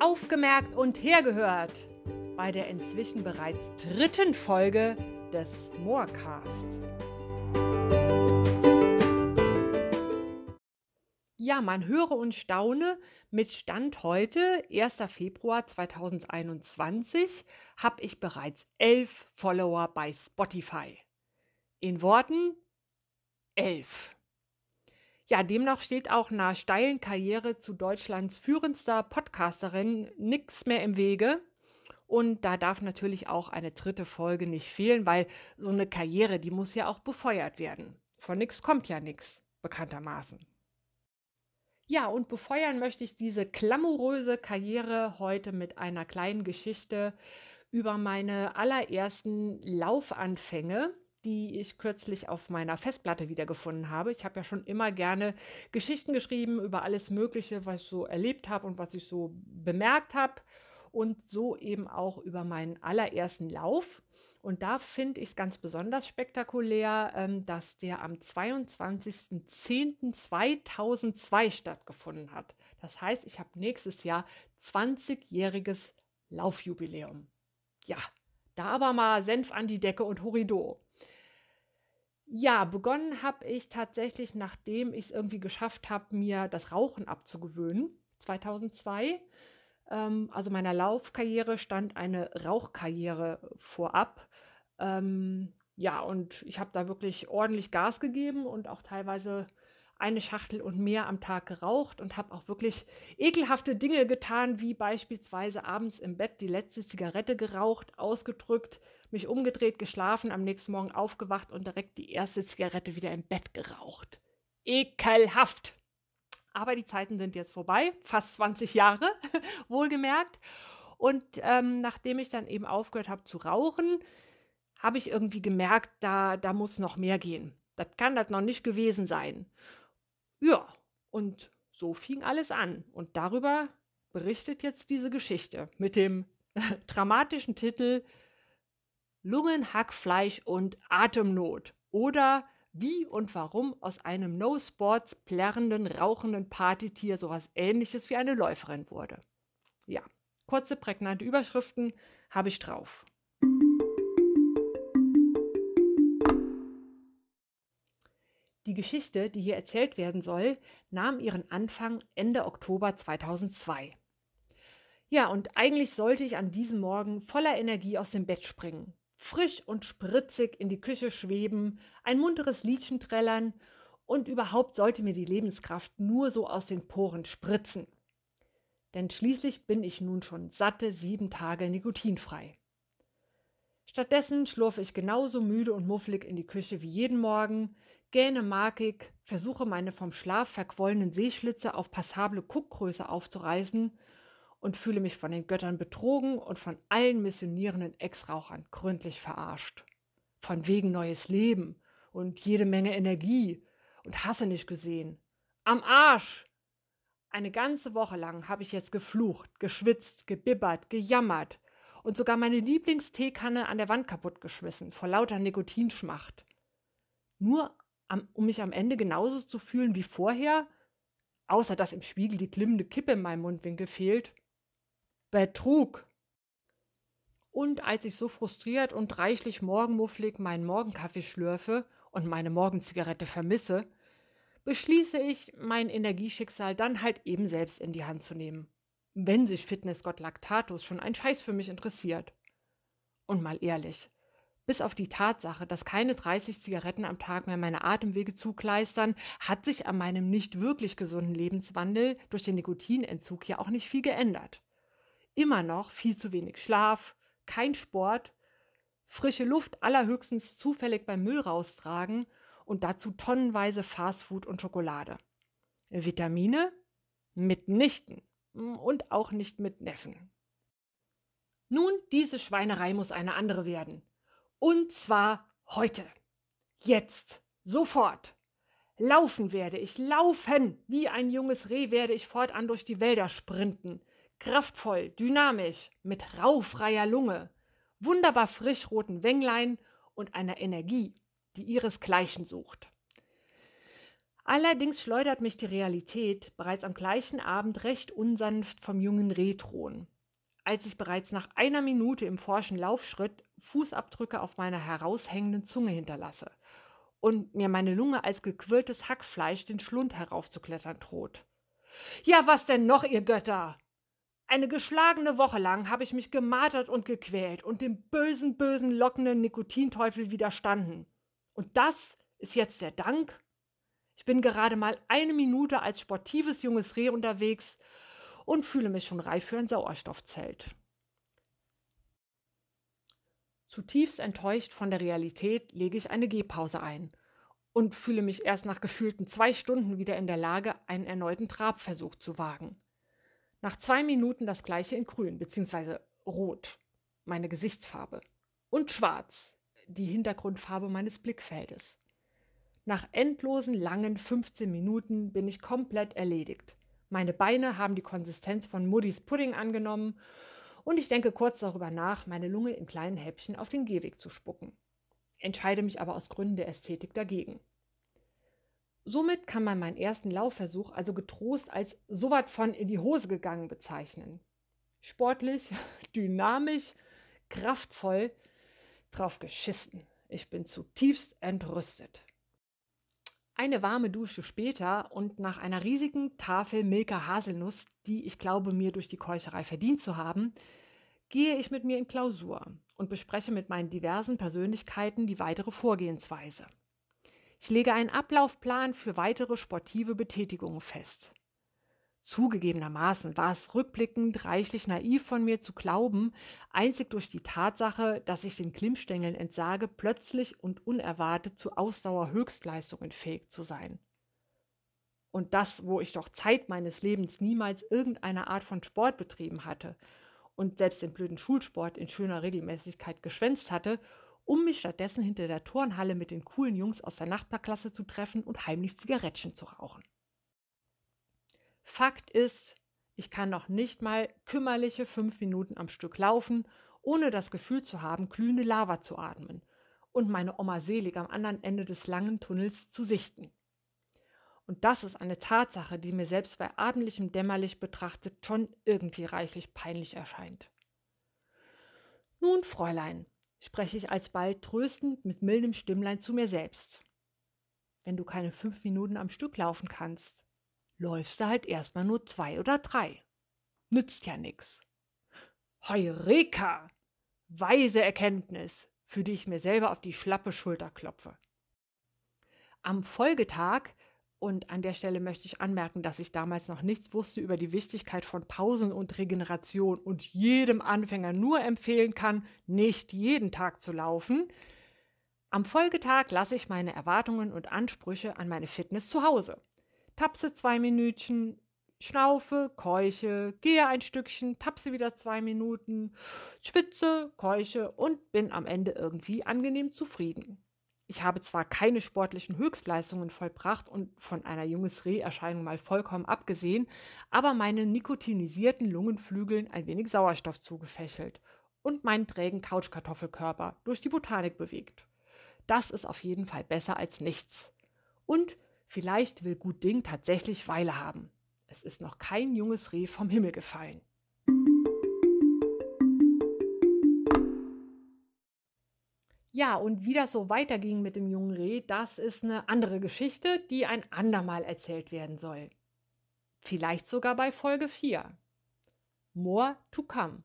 aufgemerkt und hergehört bei der inzwischen bereits dritten Folge des Moorcast. Ja, man höre und staune, mit Stand heute, 1. Februar 2021, habe ich bereits elf Follower bei Spotify. In Worten elf. Ja, demnach steht auch einer steilen Karriere zu Deutschlands führendster Podcasterin nichts mehr im Wege. Und da darf natürlich auch eine dritte Folge nicht fehlen, weil so eine Karriere, die muss ja auch befeuert werden. Von nichts kommt ja nichts, bekanntermaßen. Ja, und befeuern möchte ich diese klamouröse Karriere heute mit einer kleinen Geschichte über meine allerersten Laufanfänge die ich kürzlich auf meiner Festplatte wiedergefunden habe. Ich habe ja schon immer gerne Geschichten geschrieben über alles Mögliche, was ich so erlebt habe und was ich so bemerkt habe. Und so eben auch über meinen allerersten Lauf. Und da finde ich es ganz besonders spektakulär, ähm, dass der am 22.10.2002 stattgefunden hat. Das heißt, ich habe nächstes Jahr 20-jähriges Laufjubiläum. Ja, da aber mal Senf an die Decke und Horido. Ja, begonnen habe ich tatsächlich, nachdem ich es irgendwie geschafft habe, mir das Rauchen abzugewöhnen, 2002. Ähm, also meiner Laufkarriere stand eine Rauchkarriere vorab. Ähm, ja, und ich habe da wirklich ordentlich Gas gegeben und auch teilweise eine Schachtel und mehr am Tag geraucht und habe auch wirklich ekelhafte Dinge getan, wie beispielsweise abends im Bett die letzte Zigarette geraucht, ausgedrückt, mich umgedreht, geschlafen, am nächsten Morgen aufgewacht und direkt die erste Zigarette wieder im Bett geraucht. Ekelhaft! Aber die Zeiten sind jetzt vorbei, fast 20 Jahre, wohlgemerkt. Und ähm, nachdem ich dann eben aufgehört habe zu rauchen, habe ich irgendwie gemerkt, da, da muss noch mehr gehen. Das kann das noch nicht gewesen sein. Ja, und so fing alles an. Und darüber berichtet jetzt diese Geschichte mit dem dramatischen Titel Lungen, Hackfleisch und Atemnot oder wie und warum aus einem No-Sports plärrenden, rauchenden Partytier sowas ähnliches wie eine Läuferin wurde. Ja, kurze, prägnante Überschriften habe ich drauf. Geschichte, die hier erzählt werden soll, nahm ihren Anfang Ende Oktober 2002. Ja, und eigentlich sollte ich an diesem Morgen voller Energie aus dem Bett springen frisch und spritzig in die Küche schweben, ein munteres Liedchen trällern und überhaupt sollte mir die Lebenskraft nur so aus den Poren spritzen. Denn schließlich bin ich nun schon satte sieben Tage nikotinfrei. Stattdessen schlurfe ich genauso müde und mufflig in die Küche wie jeden Morgen, gähne markig, versuche meine vom Schlaf verquollenen Seeschlitze auf passable Kuckgröße aufzureißen und fühle mich von den Göttern betrogen und von allen missionierenden Ex-Rauchern gründlich verarscht. Von wegen neues Leben und jede Menge Energie und hasse nicht gesehen. Am Arsch! Eine ganze Woche lang habe ich jetzt geflucht, geschwitzt, gebibbert, gejammert und sogar meine Lieblingsteekanne an der Wand kaputtgeschmissen vor lauter Nikotinschmacht. Nur am, um mich am Ende genauso zu fühlen wie vorher, außer dass im Spiegel die klimmende Kippe in meinem Mundwinkel fehlt. Betrug. Und als ich so frustriert und reichlich morgenmufflig meinen Morgenkaffee schlürfe und meine Morgenzigarette vermisse, beschließe ich, mein Energieschicksal dann halt eben selbst in die Hand zu nehmen. Wenn sich Fitnessgott Lactatus schon ein Scheiß für mich interessiert. Und mal ehrlich, bis auf die Tatsache, dass keine 30 Zigaretten am Tag mehr meine Atemwege zukleistern, hat sich an meinem nicht wirklich gesunden Lebenswandel durch den Nikotinentzug ja auch nicht viel geändert immer noch viel zu wenig Schlaf, kein Sport, frische Luft allerhöchstens zufällig beim Müll raustragen und dazu tonnenweise Fastfood und Schokolade. Vitamine? Mitnichten. Und auch nicht mit Neffen. Nun, diese Schweinerei muss eine andere werden. Und zwar heute. Jetzt. Sofort. Laufen werde ich, laufen! Wie ein junges Reh werde ich fortan durch die Wälder sprinten kraftvoll, dynamisch, mit raufreier Lunge, wunderbar frischroten Wänglein und einer Energie, die ihresgleichen sucht. Allerdings schleudert mich die Realität bereits am gleichen Abend recht unsanft vom jungen Rehthron. Als ich bereits nach einer Minute im forschen Laufschritt Fußabdrücke auf meiner heraushängenden Zunge hinterlasse und mir meine Lunge als gequirltes Hackfleisch den Schlund heraufzuklettern droht. Ja, was denn noch, ihr Götter? Eine geschlagene Woche lang habe ich mich gemartert und gequält und dem bösen, bösen, lockenden Nikotinteufel widerstanden. Und das ist jetzt der Dank? Ich bin gerade mal eine Minute als sportives junges Reh unterwegs und fühle mich schon reif für ein Sauerstoffzelt. Zutiefst enttäuscht von der Realität lege ich eine Gehpause ein und fühle mich erst nach gefühlten zwei Stunden wieder in der Lage, einen erneuten Trabversuch zu wagen. Nach zwei Minuten das gleiche in grün bzw. rot, meine Gesichtsfarbe, und schwarz, die Hintergrundfarbe meines Blickfeldes. Nach endlosen langen 15 Minuten bin ich komplett erledigt. Meine Beine haben die Konsistenz von Muddys Pudding angenommen und ich denke kurz darüber nach, meine Lunge in kleinen Häppchen auf den Gehweg zu spucken. Entscheide mich aber aus Gründen der Ästhetik dagegen. Somit kann man meinen ersten Laufversuch also getrost als so weit von in die Hose gegangen bezeichnen. Sportlich, dynamisch, kraftvoll, drauf geschissen. Ich bin zutiefst entrüstet. Eine warme Dusche später und nach einer riesigen Tafel Milka Haselnuss, die ich glaube mir durch die Keucherei verdient zu haben, gehe ich mit mir in Klausur und bespreche mit meinen diversen Persönlichkeiten die weitere Vorgehensweise. Ich lege einen Ablaufplan für weitere sportive Betätigungen fest. Zugegebenermaßen war es rückblickend reichlich naiv von mir zu glauben, einzig durch die Tatsache, dass ich den Klimmstängeln entsage, plötzlich und unerwartet zu Ausdauerhöchstleistungen fähig zu sein. Und das, wo ich doch Zeit meines Lebens niemals irgendeine Art von Sport betrieben hatte und selbst den blöden Schulsport in schöner Regelmäßigkeit geschwänzt hatte um mich stattdessen hinter der Turnhalle mit den coolen Jungs aus der Nachbarklasse zu treffen und heimlich Zigarettchen zu rauchen. Fakt ist, ich kann noch nicht mal kümmerliche fünf Minuten am Stück laufen, ohne das Gefühl zu haben, glühende Lava zu atmen und meine Oma selig am anderen Ende des langen Tunnels zu sichten. Und das ist eine Tatsache, die mir selbst bei abendlichem Dämmerlicht betrachtet schon irgendwie reichlich peinlich erscheint. Nun, Fräulein, spreche ich alsbald tröstend mit mildem Stimmlein zu mir selbst. Wenn du keine fünf Minuten am Stück laufen kannst, läufst du halt erstmal nur zwei oder drei. Nützt ja nix. Heureka! Weise Erkenntnis, für die ich mir selber auf die schlappe Schulter klopfe. Am Folgetag und an der Stelle möchte ich anmerken, dass ich damals noch nichts wusste über die Wichtigkeit von Pausen und Regeneration und jedem Anfänger nur empfehlen kann, nicht jeden Tag zu laufen. Am Folgetag lasse ich meine Erwartungen und Ansprüche an meine Fitness zu Hause. Tapse zwei Minütchen, schnaufe, keuche, gehe ein Stückchen, tapse wieder zwei Minuten, schwitze, keuche und bin am Ende irgendwie angenehm zufrieden. Ich habe zwar keine sportlichen Höchstleistungen vollbracht und von einer junges Reh-Erscheinung mal vollkommen abgesehen, aber meinen nikotinisierten Lungenflügeln ein wenig Sauerstoff zugefächelt und meinen trägen Couchkartoffelkörper durch die Botanik bewegt. Das ist auf jeden Fall besser als nichts. Und vielleicht will Gut Ding tatsächlich Weile haben. Es ist noch kein junges Reh vom Himmel gefallen. Ja, und wie das so weiterging mit dem jungen Reh, das ist eine andere Geschichte, die ein andermal erzählt werden soll. Vielleicht sogar bei Folge 4. More to come.